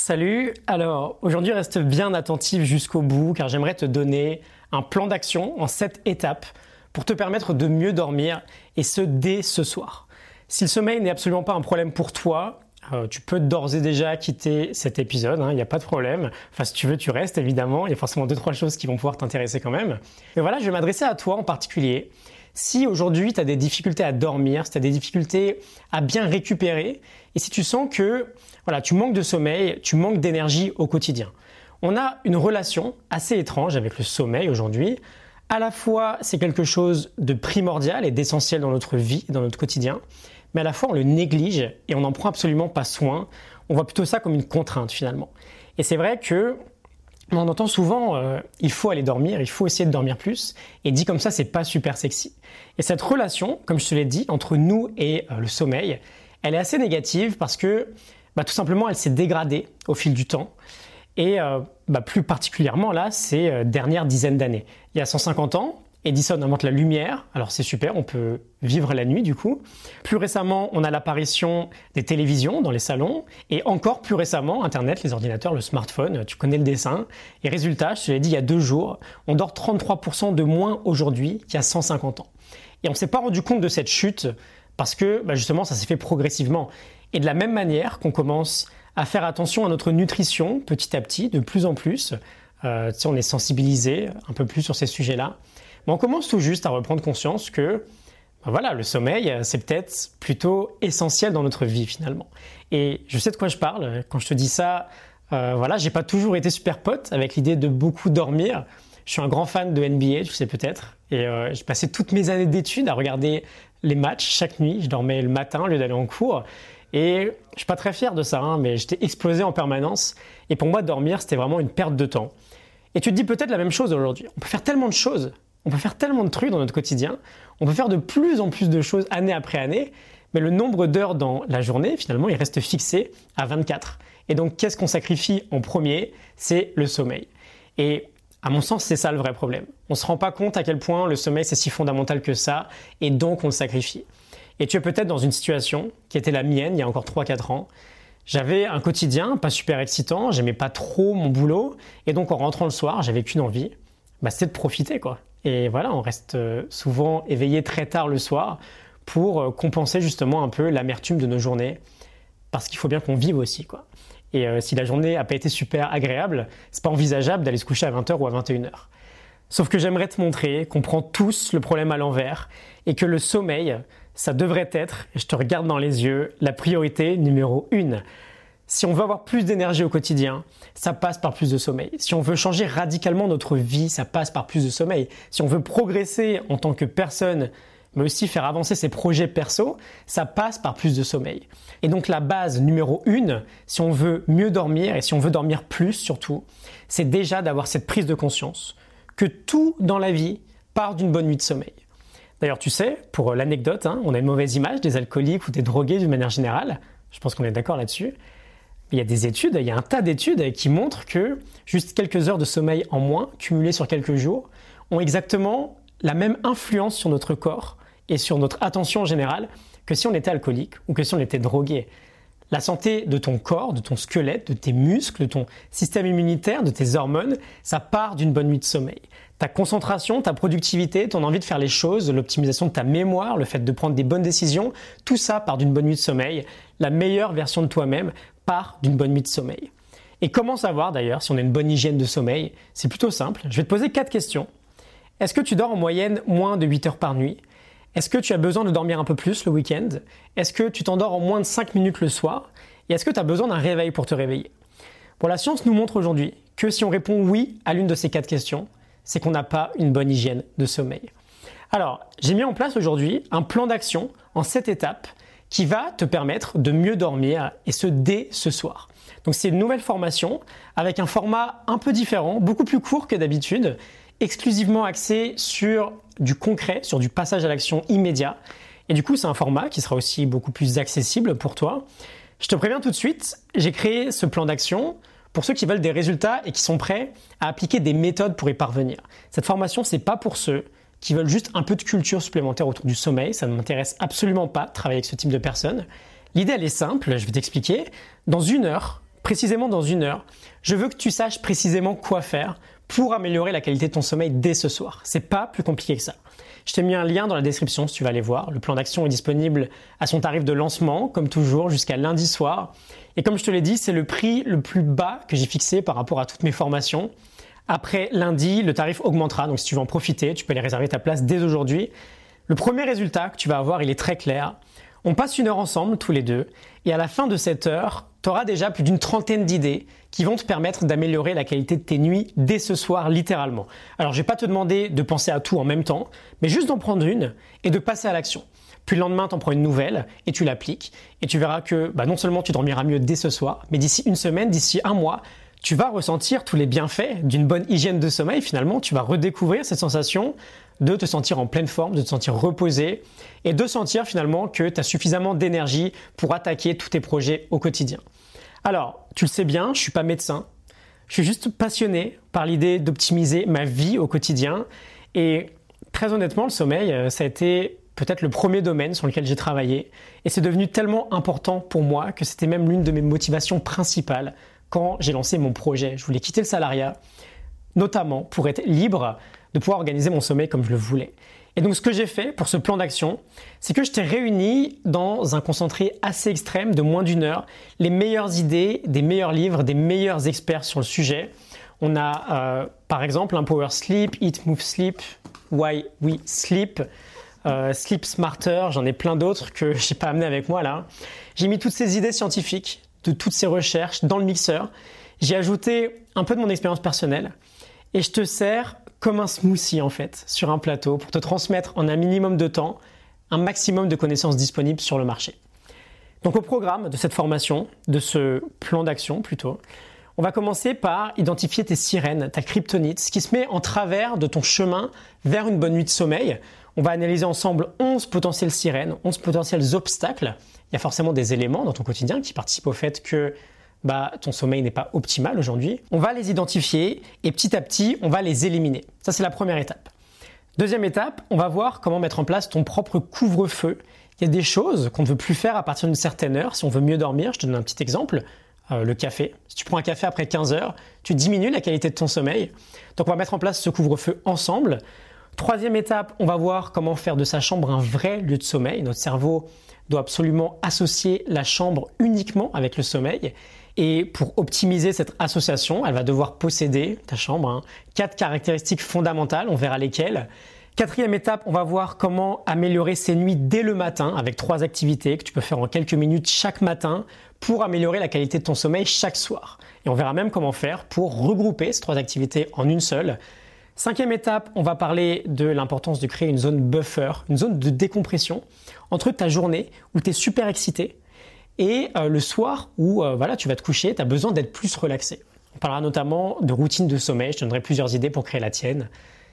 Salut, alors aujourd'hui reste bien attentif jusqu'au bout car j'aimerais te donner un plan d'action en 7 étapes pour te permettre de mieux dormir et ce dès ce soir. Si le sommeil n'est absolument pas un problème pour toi, euh, tu peux d'ores et déjà quitter cet épisode, il hein, n'y a pas de problème. Enfin, si tu veux, tu restes évidemment. Il y a forcément deux, trois choses qui vont pouvoir t'intéresser quand même. Mais voilà, je vais m'adresser à toi en particulier. Si aujourd'hui tu as des difficultés à dormir, si tu as des difficultés à bien récupérer, et si tu sens que voilà, tu manques de sommeil, tu manques d'énergie au quotidien. On a une relation assez étrange avec le sommeil aujourd'hui. À la fois, c'est quelque chose de primordial et d'essentiel dans notre vie, dans notre quotidien, mais à la fois on le néglige et on n'en prend absolument pas soin. On voit plutôt ça comme une contrainte finalement. Et c'est vrai que on entend souvent euh, il faut aller dormir, il faut essayer de dormir plus, et dit comme ça c'est pas super sexy. Et cette relation, comme je te l'ai dit, entre nous et euh, le sommeil, elle est assez négative parce que bah, tout simplement elle s'est dégradée au fil du temps. Et euh, bah, plus particulièrement là, ces dernières dizaines d'années. Il y a 150 ans, Edison invente la lumière, alors c'est super, on peut vivre la nuit du coup. Plus récemment, on a l'apparition des télévisions dans les salons, et encore plus récemment, Internet, les ordinateurs, le smartphone, tu connais le dessin. Et résultat, je te l'ai dit il y a deux jours, on dort 33% de moins aujourd'hui qu'il y a 150 ans. Et on ne s'est pas rendu compte de cette chute parce que bah, justement ça s'est fait progressivement. Et de la même manière qu'on commence à faire attention à notre nutrition petit à petit, de plus en plus, euh, on est sensibilisé un peu plus sur ces sujets-là, mais on commence tout juste à reprendre conscience que ben voilà, le sommeil, c'est peut-être plutôt essentiel dans notre vie finalement. Et je sais de quoi je parle. Quand je te dis ça, euh, voilà, j'ai pas toujours été super pote avec l'idée de beaucoup dormir. Je suis un grand fan de NBA, tu sais peut-être. Et euh, j'ai passé toutes mes années d'études à regarder les matchs chaque nuit. Je dormais le matin au lieu d'aller en cours. Et je suis pas très fier de ça, hein, mais j'étais explosé en permanence. Et pour moi, dormir, c'était vraiment une perte de temps. Et tu te dis peut-être la même chose aujourd'hui. On peut faire tellement de choses on peut faire tellement de trucs dans notre quotidien, on peut faire de plus en plus de choses année après année, mais le nombre d'heures dans la journée, finalement, il reste fixé à 24. Et donc, qu'est-ce qu'on sacrifie en premier? C'est le sommeil. Et à mon sens, c'est ça le vrai problème. On ne se rend pas compte à quel point le sommeil, c'est si fondamental que ça, et donc on le sacrifie. Et tu es peut-être dans une situation qui était la mienne il y a encore 3-4 ans. J'avais un quotidien pas super excitant, j'aimais pas trop mon boulot, et donc en rentrant le soir, j'avais qu'une envie, bah, c'était de profiter quoi. Et voilà, on reste euh, souvent éveillé très tard le soir pour euh, compenser justement un peu l'amertume de nos journées. Parce qu'il faut bien qu'on vive aussi, quoi. Et euh, si la journée n'a pas été super agréable, c'est pas envisageable d'aller se coucher à 20h ou à 21h. Sauf que j'aimerais te montrer qu'on prend tous le problème à l'envers et que le sommeil, ça devrait être, je te regarde dans les yeux, la priorité numéro une. Si on veut avoir plus d'énergie au quotidien, ça passe par plus de sommeil. Si on veut changer radicalement notre vie, ça passe par plus de sommeil. Si on veut progresser en tant que personne, mais aussi faire avancer ses projets perso, ça passe par plus de sommeil. Et donc la base numéro une, si on veut mieux dormir et si on veut dormir plus surtout, c'est déjà d'avoir cette prise de conscience que tout dans la vie part d'une bonne nuit de sommeil. D'ailleurs, tu sais, pour l'anecdote, hein, on a une mauvaise image des alcooliques ou des drogués d'une manière générale. Je pense qu'on est d'accord là-dessus. Il y a des études, il y a un tas d'études qui montrent que juste quelques heures de sommeil en moins, cumulées sur quelques jours, ont exactement la même influence sur notre corps et sur notre attention en général que si on était alcoolique ou que si on était drogué. La santé de ton corps, de ton squelette, de tes muscles, de ton système immunitaire, de tes hormones, ça part d'une bonne nuit de sommeil. Ta concentration, ta productivité, ton envie de faire les choses, l'optimisation de ta mémoire, le fait de prendre des bonnes décisions, tout ça part d'une bonne nuit de sommeil. La meilleure version de toi-même part d'une bonne nuit de sommeil. Et comment savoir d'ailleurs si on a une bonne hygiène de sommeil? C'est plutôt simple. Je vais te poser quatre questions. Est-ce que tu dors en moyenne moins de 8 heures par nuit? Est-ce que tu as besoin de dormir un peu plus le week-end? Est-ce que tu t'endors en moins de 5 minutes le soir? Et est-ce que tu as besoin d'un réveil pour te réveiller? Bon, la science nous montre aujourd'hui que si on répond oui à l'une de ces quatre questions, c'est qu'on n'a pas une bonne hygiène de sommeil. Alors, j'ai mis en place aujourd'hui un plan d'action en 7 étapes qui va te permettre de mieux dormir et ce dès ce soir. Donc c'est une nouvelle formation avec un format un peu différent, beaucoup plus court que d'habitude, exclusivement axé sur du concret, sur du passage à l'action immédiat. Et du coup, c'est un format qui sera aussi beaucoup plus accessible pour toi. Je te préviens tout de suite, j'ai créé ce plan d'action pour ceux qui veulent des résultats et qui sont prêts à appliquer des méthodes pour y parvenir. Cette formation, c'est pas pour ceux qui veulent juste un peu de culture supplémentaire autour du sommeil. Ça ne m'intéresse absolument pas de travailler avec ce type de personnes. L'idée, elle est simple, je vais t'expliquer. Dans une heure, précisément dans une heure, je veux que tu saches précisément quoi faire pour améliorer la qualité de ton sommeil dès ce soir. C'est pas plus compliqué que ça. Je t'ai mis un lien dans la description si tu vas aller voir. Le plan d'action est disponible à son tarif de lancement, comme toujours, jusqu'à lundi soir. Et comme je te l'ai dit, c'est le prix le plus bas que j'ai fixé par rapport à toutes mes formations. Après lundi, le tarif augmentera, donc si tu veux en profiter, tu peux aller réserver ta place dès aujourd'hui. Le premier résultat que tu vas avoir, il est très clair. On passe une heure ensemble, tous les deux, et à la fin de cette heure, tu auras déjà plus d'une trentaine d'idées qui vont te permettre d'améliorer la qualité de tes nuits dès ce soir, littéralement. Alors, je vais pas te demander de penser à tout en même temps, mais juste d'en prendre une et de passer à l'action. Puis le lendemain, tu en prends une nouvelle et tu l'appliques. Et tu verras que bah, non seulement tu dormiras mieux dès ce soir, mais d'ici une semaine, d'ici un mois, tu vas ressentir tous les bienfaits d'une bonne hygiène de sommeil. Finalement, tu vas redécouvrir cette sensation de te sentir en pleine forme, de te sentir reposé et de sentir finalement que tu as suffisamment d'énergie pour attaquer tous tes projets au quotidien. Alors, tu le sais bien, je suis pas médecin. Je suis juste passionné par l'idée d'optimiser ma vie au quotidien et très honnêtement, le sommeil, euh, ça a été peut-être le premier domaine sur lequel j'ai travaillé et c'est devenu tellement important pour moi que c'était même l'une de mes motivations principales quand j'ai lancé mon projet. Je voulais quitter le salariat, notamment pour être libre de pouvoir organiser mon sommeil comme je le voulais. Et donc ce que j'ai fait pour ce plan d'action, c'est que je t'ai réuni dans un concentré assez extrême de moins d'une heure les meilleures idées, des meilleurs livres, des meilleurs experts sur le sujet. On a euh, par exemple un Power Sleep, Eat, Move, Sleep, Why We Sleep, euh, Sleep Smarter, j'en ai plein d'autres que je n'ai pas amené avec moi là. J'ai mis toutes ces idées scientifiques de toutes ces recherches dans le mixeur. J'ai ajouté un peu de mon expérience personnelle et je te sers comme un smoothie en fait sur un plateau pour te transmettre en un minimum de temps un maximum de connaissances disponibles sur le marché. Donc au programme de cette formation, de ce plan d'action plutôt, on va commencer par identifier tes sirènes, ta kryptonite, ce qui se met en travers de ton chemin vers une bonne nuit de sommeil. On va analyser ensemble 11 potentielles sirènes, 11 potentiels obstacles. Il y a forcément des éléments dans ton quotidien qui participent au fait que bah, ton sommeil n'est pas optimal aujourd'hui. On va les identifier et petit à petit, on va les éliminer. Ça, c'est la première étape. Deuxième étape, on va voir comment mettre en place ton propre couvre-feu. Il y a des choses qu'on ne veut plus faire à partir d'une certaine heure si on veut mieux dormir. Je te donne un petit exemple. Euh, le café. Si tu prends un café après 15 heures, tu diminues la qualité de ton sommeil. Donc on va mettre en place ce couvre-feu ensemble. Troisième étape, on va voir comment faire de sa chambre un vrai lieu de sommeil. Notre cerveau doit absolument associer la chambre uniquement avec le sommeil. Et pour optimiser cette association, elle va devoir posséder, ta chambre, hein, quatre caractéristiques fondamentales, on verra lesquelles. Quatrième étape, on va voir comment améliorer ses nuits dès le matin avec trois activités que tu peux faire en quelques minutes chaque matin pour améliorer la qualité de ton sommeil chaque soir. Et on verra même comment faire pour regrouper ces trois activités en une seule. Cinquième étape, on va parler de l'importance de créer une zone buffer, une zone de décompression entre ta journée où tu es super excité et euh, le soir où euh, voilà, tu vas te coucher, tu as besoin d'être plus relaxé. On parlera notamment de routine de sommeil, je te donnerai plusieurs idées pour créer la tienne.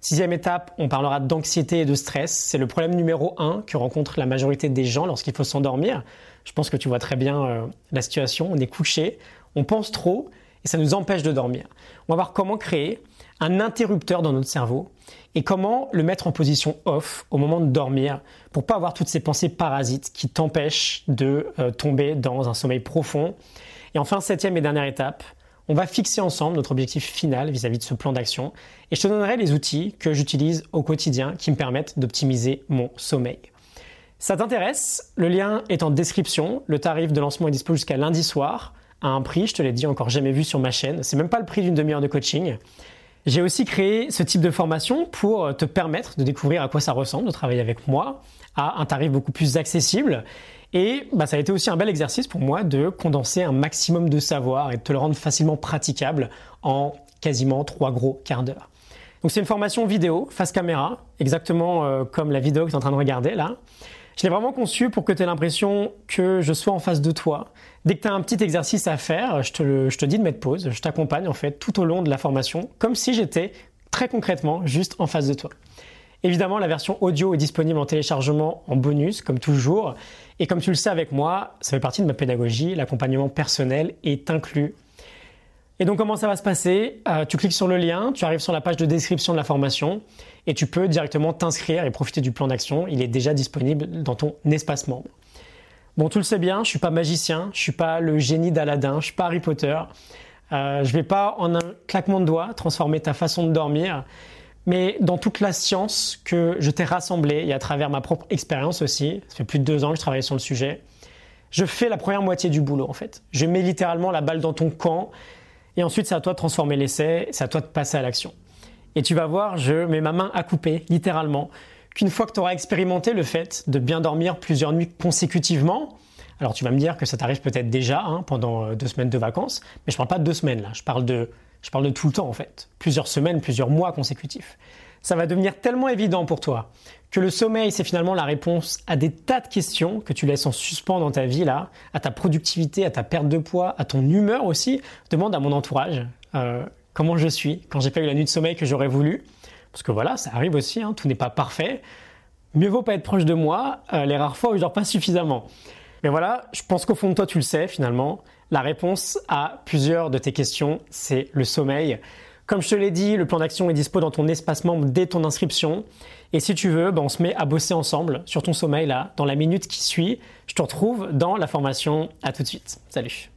Sixième étape, on parlera d'anxiété et de stress. C'est le problème numéro un que rencontre la majorité des gens lorsqu'il faut s'endormir. Je pense que tu vois très bien euh, la situation. On est couché, on pense trop et ça nous empêche de dormir. On va voir comment créer un interrupteur dans notre cerveau et comment le mettre en position off au moment de dormir pour pas avoir toutes ces pensées parasites qui t'empêchent de euh, tomber dans un sommeil profond. Et enfin, septième et dernière étape, on va fixer ensemble notre objectif final vis-à-vis de ce plan d'action et je te donnerai les outils que j'utilise au quotidien qui me permettent d'optimiser mon sommeil. Ça t'intéresse? Le lien est en description. Le tarif de lancement est disponible jusqu'à lundi soir à un prix, je te l'ai dit, encore jamais vu sur ma chaîne. C'est même pas le prix d'une demi-heure de coaching. J'ai aussi créé ce type de formation pour te permettre de découvrir à quoi ça ressemble de travailler avec moi à un tarif beaucoup plus accessible. Et bah, ça a été aussi un bel exercice pour moi de condenser un maximum de savoir et de te le rendre facilement praticable en quasiment trois gros quarts d'heure. Donc c'est une formation vidéo, face caméra, exactement euh, comme la vidéo que tu es en train de regarder là. Je l'ai vraiment conçu pour que tu aies l'impression que je sois en face de toi. Dès que tu as un petit exercice à faire, je te, dis de mettre pause, je t'accompagne en fait tout au long de la formation, comme si j'étais très concrètement juste en face de toi. Évidemment, la version audio est disponible en téléchargement en bonus, comme toujours. Et comme tu le sais avec moi, ça fait partie de ma pédagogie, l'accompagnement personnel est inclus. Et donc comment ça va se passer? Euh, Tu cliques sur le lien, tu arrives sur la page de description de la formation et tu peux directement t'inscrire et profiter du plan d'action. Il est déjà disponible dans ton espace membre. Bon, tu le sais bien, je suis pas magicien, je suis pas le génie d'Aladin, je suis pas Harry Potter. Euh, je vais pas en un claquement de doigts transformer ta façon de dormir, mais dans toute la science que je t'ai rassemblée et à travers ma propre expérience aussi, ça fait plus de deux ans que je travaille sur le sujet, je fais la première moitié du boulot en fait. Je mets littéralement la balle dans ton camp et ensuite c'est à toi de transformer l'essai, c'est à toi de passer à l'action. Et tu vas voir, je mets ma main à couper, littéralement, qu'une fois que tu auras expérimenté le fait de bien dormir plusieurs nuits consécutivement, alors tu vas me dire que ça t'arrive peut-être déjà hein, pendant euh, deux semaines de vacances, mais je ne parle pas de deux semaines là, je parle de, je parle de tout le temps en fait, plusieurs semaines, plusieurs mois consécutifs. Ça va devenir tellement évident pour toi que le sommeil c'est finalement la réponse à des tas de questions que tu laisses en suspens dans ta vie là, à ta productivité, à ta perte de poids, à ton humeur aussi. Demande à mon entourage euh, comment je suis quand j'ai pas eu la nuit de sommeil que j'aurais voulu. Parce que voilà, ça arrive aussi, hein, tout n'est pas parfait. Mieux vaut pas être proche de moi euh, les rares fois où je dors pas suffisamment. Mais voilà, je pense qu'au fond de toi, tu le sais finalement. La réponse à plusieurs de tes questions, c'est le sommeil. Comme je te l'ai dit, le plan d'action est dispo dans ton espace membre dès ton inscription. Et si tu veux, ben on se met à bosser ensemble sur ton sommeil là, dans la minute qui suit. Je te retrouve dans la formation. À tout de suite. Salut.